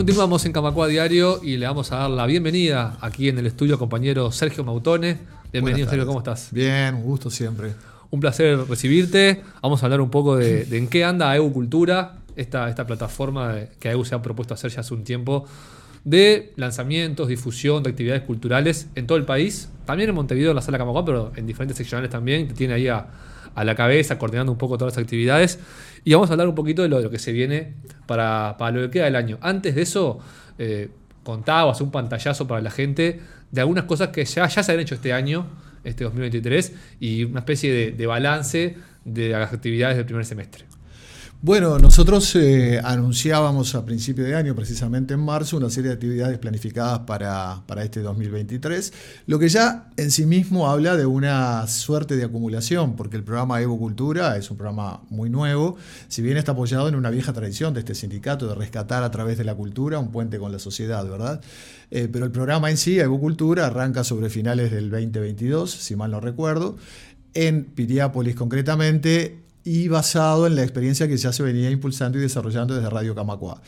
Continuamos en Camacua Diario y le vamos a dar la bienvenida aquí en el estudio compañero Sergio Mautone. Bienvenido, Sergio, ¿cómo estás? Bien, un gusto siempre. Un placer recibirte. Vamos a hablar un poco de, en qué anda AEU Cultura, esta, esta plataforma que AEU se ha propuesto hacer ya hace un tiempo de lanzamientos, difusión de actividades culturales en todo el país, también en Montevideo, en la sala Camacua, pero en diferentes seccionales también, que tiene ahí a, la cabeza, coordinando un poco todas las actividades. Y vamos a hablar un poquito de lo, que se viene para, lo que queda del año. Antes de eso, eh, contaba, hacer un pantallazo para la gente de algunas cosas que ya, ya se han hecho este año, este 2023, y una especie de, de balance de las actividades del primer semestre. Bueno, nosotros eh, anunciábamos a principio de año, precisamente en marzo, una serie de actividades planificadas para, este 2023, lo que ya en sí mismo habla de una suerte de acumulación, porque el programa Evo Cultura es un programa muy nuevo, si bien está apoyado en una vieja tradición de este sindicato de rescatar a través de la cultura un puente con la sociedad, ¿verdad? Eh, pero el programa en sí, Evo Cultura, arranca sobre finales del 2022, si mal no recuerdo, en Piriápolis concretamente, y basado en la experiencia que ya se venía impulsando y desarrollando desde Radio Camacua.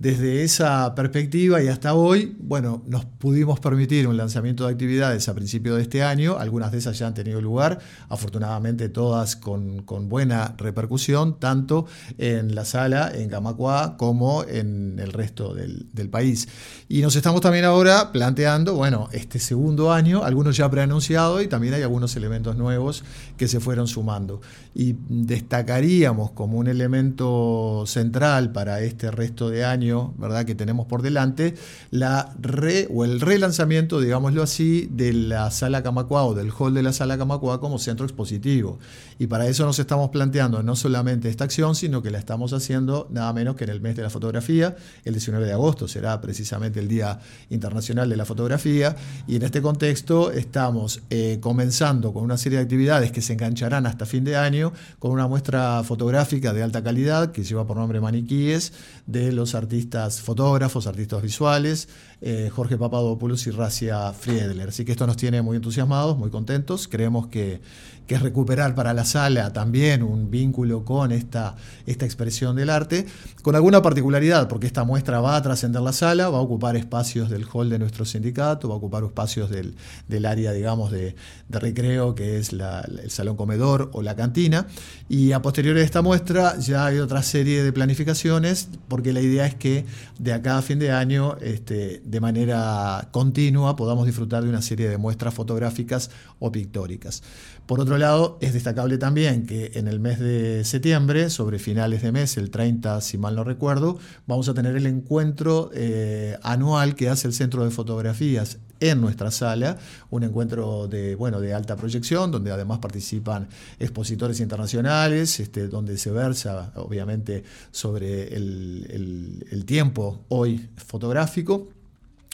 Desde esa perspectiva y hasta hoy, bueno, nos pudimos permitir un lanzamiento de actividades a principio de este año, algunas de esas ya han tenido lugar, afortunadamente todas con, buena repercusión, tanto en la sala, en Camacua, como en el resto del, país. Y nos estamos también ahora planteando, bueno, este segundo año, algunos ya preanunciados y también hay algunos elementos nuevos que se fueron sumando. Y destacaríamos como un elemento central para este resto de año, ¿verdad? que tenemos por delante, la re, o el relanzamiento, digámoslo así, de la sala Camacua o del hall de la sala Camacua como centro expositivo. Y para eso nos estamos planteando no solamente esta acción, sino que la estamos haciendo nada menos que en el mes de la fotografía. El 19 de agosto será precisamente el Día Internacional de la Fotografía. Y en este contexto estamos eh, comenzando con una serie de actividades que se engancharán hasta fin de año con una muestra fotográfica de alta calidad que lleva por nombre Maniquíes de los artistas artistas fotógrafos, artistas visuales, eh, Jorge Papadopoulos y Racia Friedler. Así que esto nos tiene muy entusiasmados, muy contentos. Creemos que, que es recuperar para la sala también un vínculo con esta, esta expresión del arte, con alguna particularidad, porque esta muestra va a trascender la sala, va a ocupar espacios del hall de nuestro sindicato, va a ocupar espacios del, del área, digamos, de, de, recreo, que es el salón comedor o la cantina. Y a posteriori de esta muestra ya hay otra serie de planificaciones, porque la idea es que de acá a fin de año este, de manera continua podamos disfrutar de una serie de muestras fotográficas o pictóricas. Por otro lado, es destacable también que en el mes de septiembre, sobre finales de mes, el 30 si mal no recuerdo, vamos a tener el encuentro eh, anual que hace el Centro de Fotografías en nuestra sala, un encuentro de, bueno, de alta proyección, donde además participan expositores internacionales, este, donde se versa obviamente sobre el tiempo hoy fotográfico.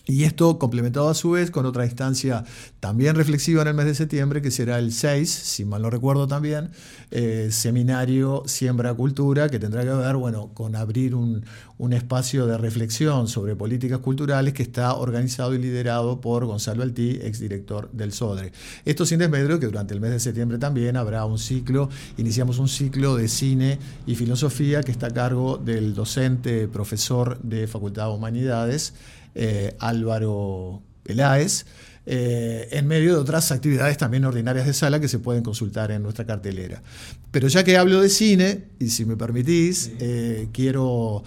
Y esto complementado a su vez con otra instancia también reflexiva en el mes de septiembre, que será el 6, si mal no recuerdo también, eh, seminario Siembra Cultura, que tendrá que ver bueno, con abrir un, espacio de reflexión sobre políticas culturales que está organizado y liderado por Gonzalo Altí, exdirector del SODRE. Esto sin desmedro que durante el mes de septiembre también habrá un ciclo, iniciamos un ciclo de cine y filosofía que está a cargo del docente, profesor de Facultad de Humanidades, eh, Álvaro Peláez, eh, en medio de otras actividades también ordinarias de sala que se pueden consultar en nuestra cartelera. Pero ya que hablo de cine, y si me permitís, eh, quiero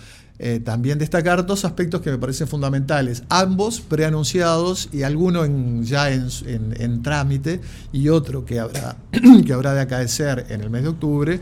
también destacar dos aspectos que me parecen fundamentales, ambos preanunciados y alguno ya en, trámite y otro que habrá, que habrá de acaecer en el mes de octubre,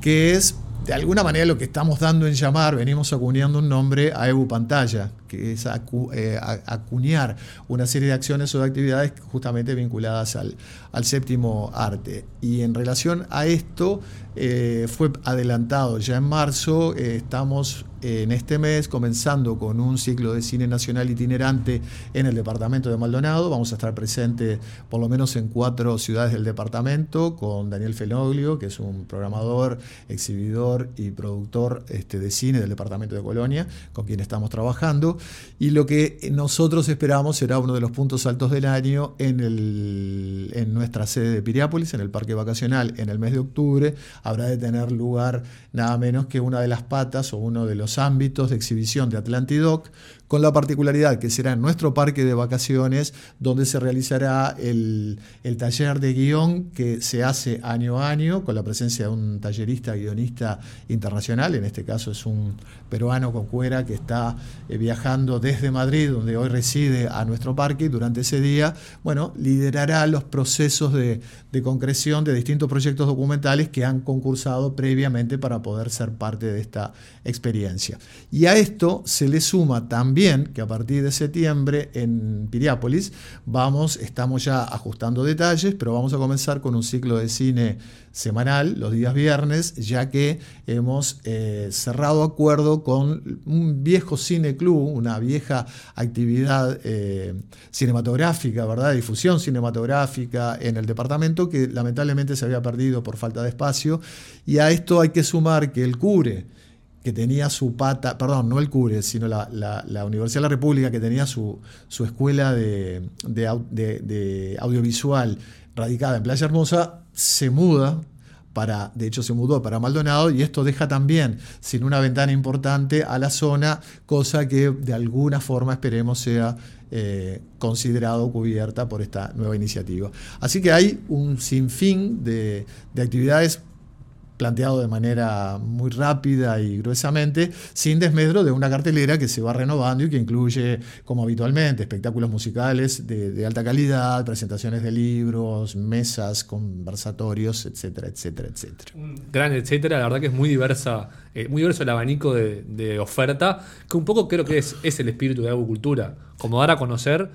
que es de alguna manera lo que estamos dando en llamar, venimos acuñando un nombre a EBU Pantalla, que es eh, acuñar una serie de acciones o de actividades justamente vinculadas al, séptimo arte. Y en relación a esto, eh, fue adelantado ya en marzo, eh, estamos en este mes comenzando con un ciclo de cine nacional itinerante en el departamento de Maldonado. Vamos a estar presentes por lo menos en cuatro ciudades del departamento con Daniel Fenoglio, que es un programador, exhibidor y productor este, de cine del departamento de Colonia, con quien estamos trabajando. Y lo que nosotros esperamos será uno de los puntos altos del año en, el, en nuestra sede de Piriápolis, en el Parque Vacacional, en el mes de octubre. Habrá de tener lugar nada menos que una de las patas o uno de los ámbitos de exhibición de Atlantidoc, con la particularidad que será nuestro parque de vacaciones donde se realizará el, el taller de guion que se hace año a año con la presencia de un tallerista guionista internacional, en este caso es un peruano con cuera que está eh, viajando desde Madrid, donde hoy reside, a nuestro parque durante ese día, bueno, liderará los procesos de, de concreción de distintos proyectos documentales que han concursado previamente para poder ser parte de esta experiencia. Y a esto se le suma también que a partir de septiembre en Piriápolis vamos, estamos ya ajustando detalles, pero vamos a comenzar con un ciclo de cine semanal los días viernes, ya que hemos eh, cerrado acuerdo con un viejo cine club, una vieja actividad eh, cinematográfica, ¿verdad? Difusión cinematográfica en el departamento que lamentablemente se había perdido por falta de espacio. Y a esto hay que sumar que el CURE, que tenía su pata, perdón, no el CURE, sino la, Universidad de la República, que tenía su, su escuela de, de audiovisual radicada en Playa Hermosa, se muda para, de hecho se mudó para Maldonado y esto deja también sin una ventana importante a la zona, cosa que de alguna forma esperemos sea eh, considerado cubierta por esta nueva iniciativa. Así que hay un sinfín de, de actividades planteado de manera muy rápida y gruesamente, sin desmedro de una cartelera que se va renovando y que incluye, como habitualmente, espectáculos musicales de, alta calidad, presentaciones de libros, mesas, conversatorios, etcétera, etcétera, etcétera. Un gran etcétera, la verdad que es muy diversa, eh, muy diverso el abanico de, oferta, que un poco creo que es, es el espíritu de agricultura, como dar a conocer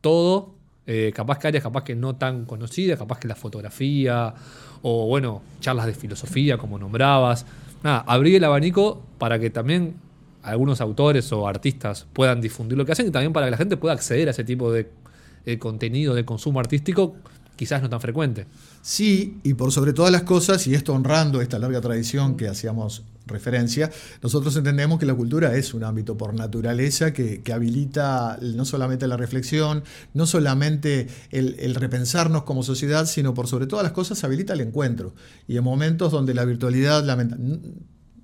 todo eh, capaz que áreas capaz que no tan conocidas, capaz que la fotografía o bueno, charlas de filosofía como nombrabas. Nada, abrir el abanico para que también algunos autores o artistas puedan difundir lo que hacen y también para que la gente pueda acceder a ese tipo de contenido de consumo artístico quizás no tan frecuente. Sí, y por sobre todas las cosas, y esto honrando esta larga tradición que hacíamos referencia, nosotros entendemos que la cultura es un ámbito por naturaleza que, habilita no solamente la reflexión, no solamente el, el, repensarnos como sociedad, sino por sobre todas las cosas habilita el encuentro. Y en momentos donde la virtualidad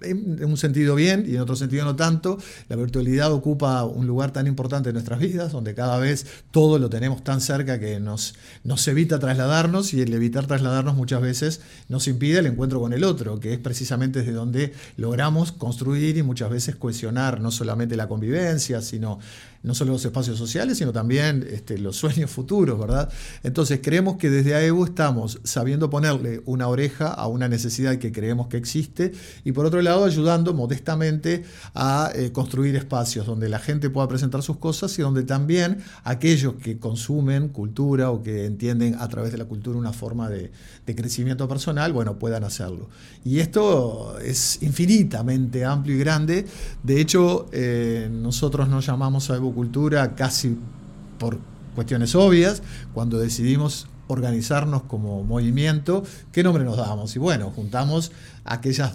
en un sentido bien y en otro sentido no tanto. La virtualidad ocupa un lugar tan importante en nuestras vidas, donde cada vez todo lo tenemos tan cerca que nos, nos evita trasladarnos y el evitar trasladarnos muchas veces nos impide el encuentro con el otro, que es precisamente desde donde logramos construir y muchas veces cohesionar no solamente la convivencia, sino no solo los espacios sociales, sino también este, los sueños futuros, ¿verdad? Entonces creemos que desde AEU estamos sabiendo ponerle una oreja a una necesidad que creemos que existe y por otro lado ayudando modestamente a eh, construir espacios donde la gente pueda presentar sus cosas y donde también aquellos que consumen cultura o que entienden a través de la cultura una forma de, crecimiento personal, bueno, puedan hacerlo. Y esto es infinitamente amplio y grande. De hecho, eh, nosotros nos llamamos AEU cultura casi por cuestiones obvias, cuando decidimos organizarnos como movimiento, ¿qué nombre nos damos? Y bueno, juntamos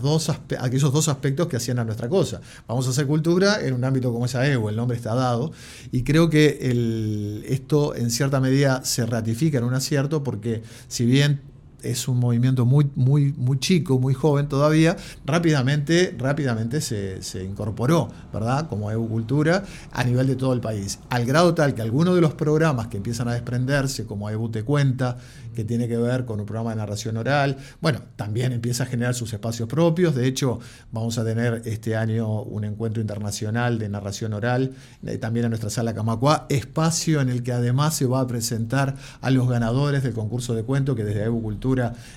dos, aquellos dos aspectos que hacían a nuestra cosa. Vamos a hacer cultura en un ámbito como esa EVO, el nombre está dado, y creo que el, esto en cierta medida se ratifica en un acierto porque si bien es un movimiento muy, muy, muy chico, muy joven todavía, rápidamente, rápidamente se, incorporó, ¿verdad? Como EU Cultura a nivel de todo el país. Al grado tal que algunos de los programas que empiezan a desprenderse, como EU Te Cuenta, que tiene que ver con un programa de narración oral, bueno, también empieza a generar sus espacios propios. De hecho, vamos a tener este año un encuentro internacional de narración oral, eh, también en nuestra sala Camacua, espacio en el que además se va a presentar a los ganadores del concurso de cuento que desde EU Cultura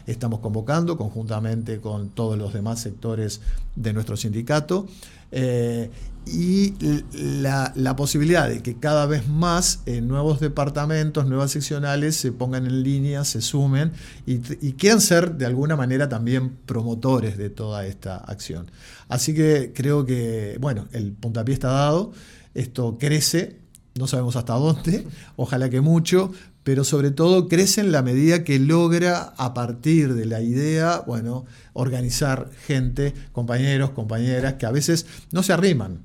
estamos convocando conjuntamente con todos los demás sectores de nuestro sindicato. Eh, y la, posibilidad de que cada vez más eh, nuevos departamentos, nuevas seccionales se pongan en línea, se sumen y, quieran ser de alguna manera también promotores de toda esta acción. Así que creo que, bueno, el puntapié está dado, esto crece, no sabemos hasta dónde, ojalá que mucho, pero sobre todo crece en la medida que logra a partir de la idea, bueno, organizar gente, compañeros, compañeras, que a veces no se arriman,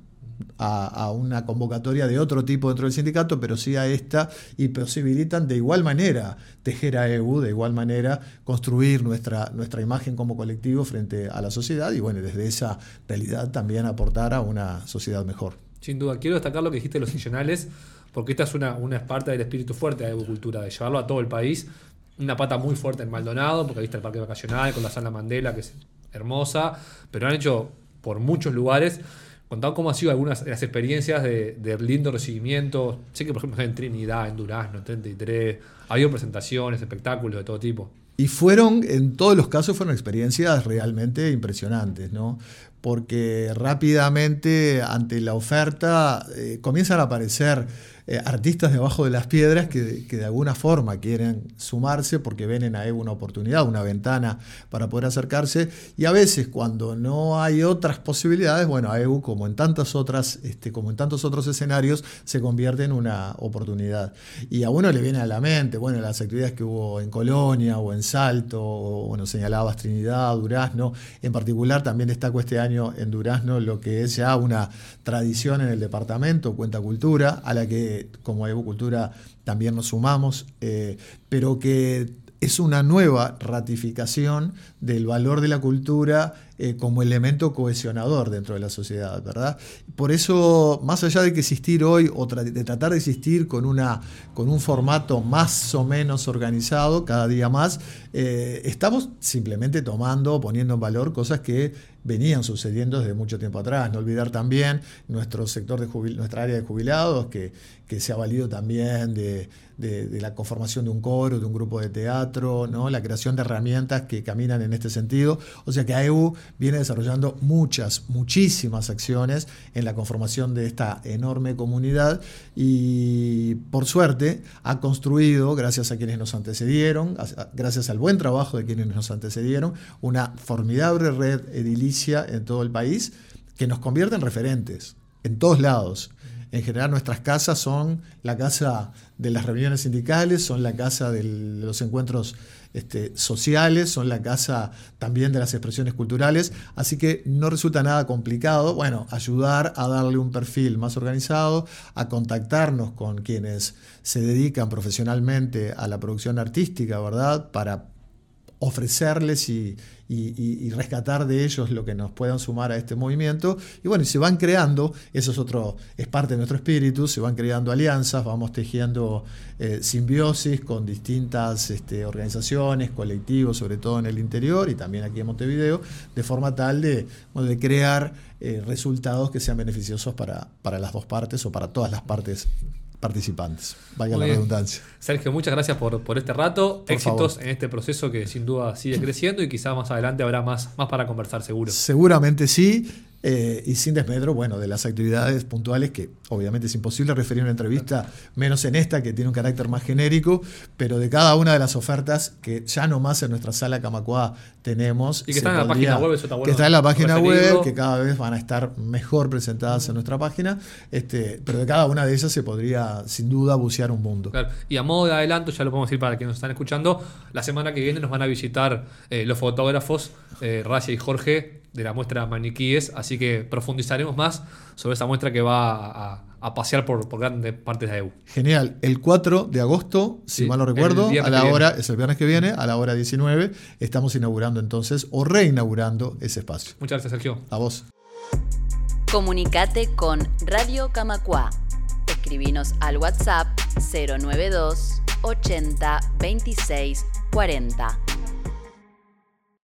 a, una convocatoria de otro tipo dentro del sindicato, pero sí a esta, y posibilitan de igual manera tejer a EU, de igual manera construir nuestra, nuestra imagen como colectivo frente a la sociedad y bueno, desde esa realidad también aportar a una sociedad mejor. Sin duda, quiero destacar lo que dijiste de los regionales, porque esta es una, una parte del espíritu fuerte de la Cultura, de llevarlo a todo el país. Una pata muy fuerte en Maldonado, porque ahí está el parque vacacional con la sala Mandela, que es hermosa, pero han hecho por muchos lugares. Contado cómo han sido algunas las experiencias de, de, lindo recibimiento. Sé que, por ejemplo, en Trinidad, en Durazno, en 33, ha habido presentaciones, espectáculos de todo tipo. Y fueron, en todos los casos, fueron experiencias realmente impresionantes, ¿no? Porque rápidamente, ante la oferta, eh, comienzan a aparecer eh, artistas debajo de las piedras que, de alguna forma quieren sumarse porque ven en AEU una oportunidad, una ventana para poder acercarse. Y a veces cuando no hay otras posibilidades, bueno, AEU como en tantas otras, este, como en tantos otros escenarios, se convierte en una oportunidad. Y a uno le viene a la mente, bueno, las actividades que hubo en Colonia o en Salto, bueno, señalabas Trinidad, Durazno, en particular también destaco este año en Durazno lo que es ya una tradición en el departamento, Cuenta Cultura, a la que como Evocultura también nos sumamos, eh, pero que es una nueva ratificación del valor de la cultura eh, como elemento cohesionador dentro de la sociedad, ¿verdad? Por eso, más allá de que existir hoy o de tratar de existir con, una, con un formato más o menos organizado cada día más, eh, estamos simplemente tomando, poniendo en valor cosas que venían sucediendo desde mucho tiempo atrás. No olvidar también nuestro sector de nuestra área de jubilados, que, que se ha valido también de, de, la conformación de un coro, de un grupo de teatro, ¿no? la creación de herramientas que caminan en este sentido. O sea que AEU viene desarrollando muchas, muchísimas acciones en la conformación de esta enorme comunidad y por suerte ha construido, gracias a quienes nos antecedieron, gracias al buen trabajo de quienes nos antecedieron, una formidable red edilicia en todo el país que nos convierte en referentes en todos lados. En general nuestras casas son la casa de las reuniones sindicales, son la casa de los encuentros este, sociales, son la casa también de las expresiones culturales, así que no resulta nada complicado, bueno, ayudar a darle un perfil más organizado, a contactarnos con quienes se dedican profesionalmente a la producción artística, ¿verdad? Para ofrecerles y, rescatar de ellos lo que nos puedan sumar a este movimiento. Y bueno, y se van creando, eso es otro, es parte de nuestro espíritu, se van creando alianzas, vamos tejiendo eh, simbiosis con distintas este, organizaciones, colectivos, sobre todo en el interior y también aquí en Montevideo, de forma tal de, de crear eh, resultados que sean beneficiosos para, para las dos partes o para todas las partes participantes. Vaya la redundancia. Sergio, muchas gracias por, por este rato. Éxitos en este proceso que sin duda sigue creciendo y quizás más adelante habrá más, más para conversar, seguro. Seguramente sí. Eh, y sin desmedro, bueno, de las actividades puntuales, que obviamente es imposible referir una entrevista, menos en esta, que tiene un carácter más genérico, pero de cada una de las ofertas que ya nomás en nuestra sala Camacuá tenemos. Y que están en la página web, eso está bueno. Que está en la página web, que cada vez van a estar mejor presentadas en nuestra página, este, pero de cada una de ellas se podría, sin duda, bucear un mundo. Y a modo de adelanto, ya lo podemos decir para quienes nos están escuchando, la semana que viene nos van a visitar eh, los fotógrafos eh, Racia y Jorge de la muestra Maniquíes, así que profundizaremos más sobre esa muestra que va a, pasear por, grandes partes de EU. Genial. El 4 de agosto, si mal no recuerdo, a la hora, es el viernes que viene, a la hora 19, estamos inaugurando entonces o reinaugurando ese espacio. Muchas gracias, Sergio. A vos. Comunicate con Radio Camacua. Escribinos al WhatsApp 092 80 26 40.